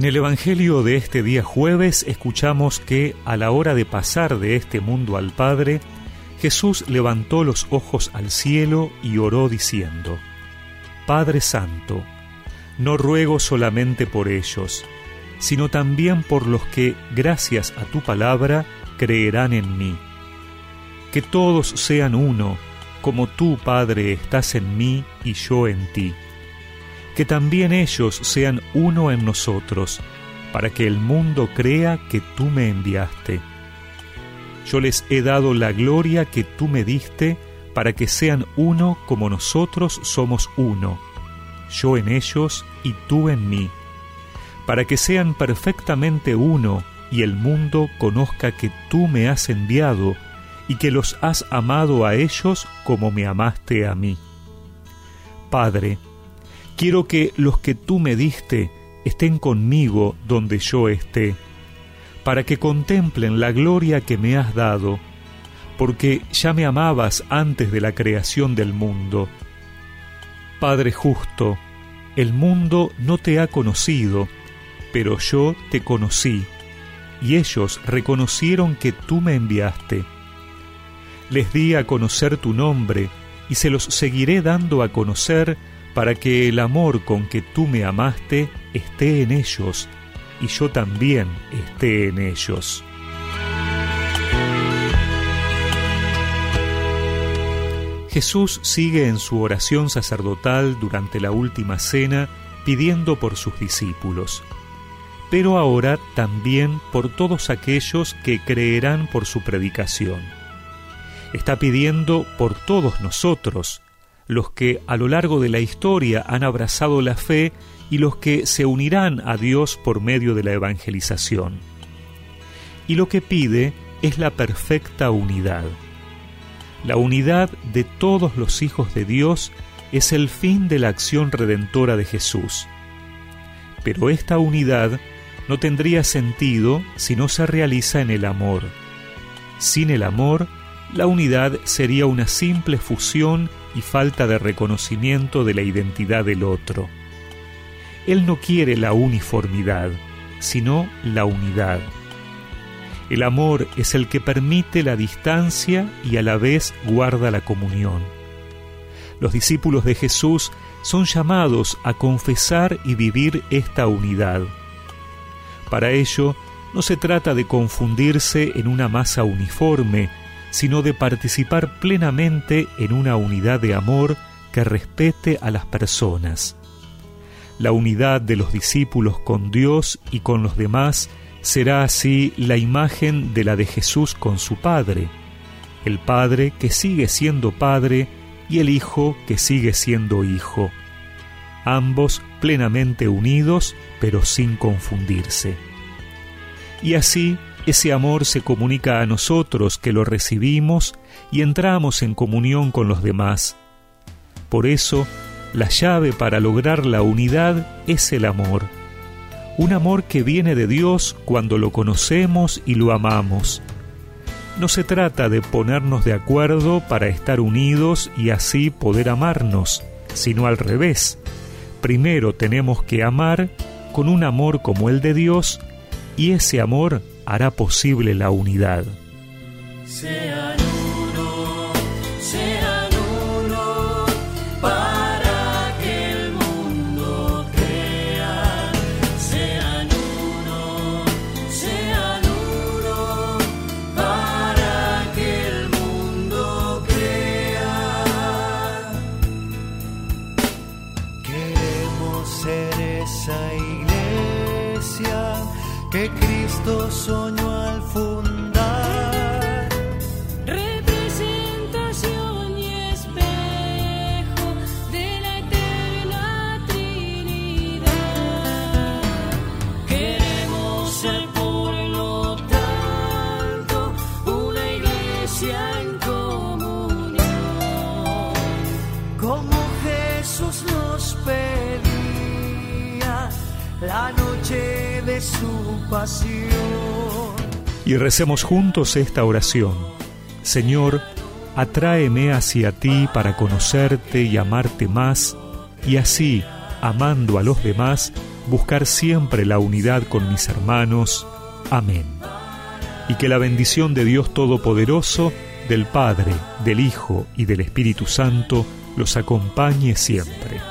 En el Evangelio de este día jueves escuchamos que a la hora de pasar de este mundo al Padre, Jesús levantó los ojos al cielo y oró diciendo, Padre Santo, no ruego solamente por ellos, sino también por los que, gracias a tu palabra, creerán en mí. Que todos sean uno, como tú, Padre, estás en mí y yo en ti que también ellos sean uno en nosotros, para que el mundo crea que tú me enviaste. Yo les he dado la gloria que tú me diste, para que sean uno como nosotros somos uno, yo en ellos y tú en mí, para que sean perfectamente uno y el mundo conozca que tú me has enviado y que los has amado a ellos como me amaste a mí. Padre, Quiero que los que tú me diste estén conmigo donde yo esté, para que contemplen la gloria que me has dado, porque ya me amabas antes de la creación del mundo. Padre justo, el mundo no te ha conocido, pero yo te conocí, y ellos reconocieron que tú me enviaste. Les di a conocer tu nombre, y se los seguiré dando a conocer para que el amor con que tú me amaste esté en ellos y yo también esté en ellos. Jesús sigue en su oración sacerdotal durante la última cena pidiendo por sus discípulos, pero ahora también por todos aquellos que creerán por su predicación. Está pidiendo por todos nosotros, los que a lo largo de la historia han abrazado la fe y los que se unirán a Dios por medio de la evangelización. Y lo que pide es la perfecta unidad. La unidad de todos los hijos de Dios es el fin de la acción redentora de Jesús. Pero esta unidad no tendría sentido si no se realiza en el amor. Sin el amor, la unidad sería una simple fusión y falta de reconocimiento de la identidad del otro. Él no quiere la uniformidad, sino la unidad. El amor es el que permite la distancia y a la vez guarda la comunión. Los discípulos de Jesús son llamados a confesar y vivir esta unidad. Para ello, no se trata de confundirse en una masa uniforme, sino de participar plenamente en una unidad de amor que respete a las personas. La unidad de los discípulos con Dios y con los demás será así la imagen de la de Jesús con su Padre, el Padre que sigue siendo Padre y el Hijo que sigue siendo Hijo, ambos plenamente unidos pero sin confundirse. Y así ese amor se comunica a nosotros que lo recibimos y entramos en comunión con los demás. Por eso, la llave para lograr la unidad es el amor. Un amor que viene de Dios cuando lo conocemos y lo amamos. No se trata de ponernos de acuerdo para estar unidos y así poder amarnos, sino al revés. Primero tenemos que amar con un amor como el de Dios y ese amor hará posible la unidad. Que Cristo soñó al fundar. Representación y espejo de la eterna Trinidad. Queremos ser por lo tanto una iglesia en comunión. Como Jesús nos pedía la noche su pasión. Y recemos juntos esta oración. Señor, atráeme hacia ti para conocerte y amarte más, y así, amando a los demás, buscar siempre la unidad con mis hermanos. Amén. Y que la bendición de Dios Todopoderoso, del Padre, del Hijo y del Espíritu Santo los acompañe siempre.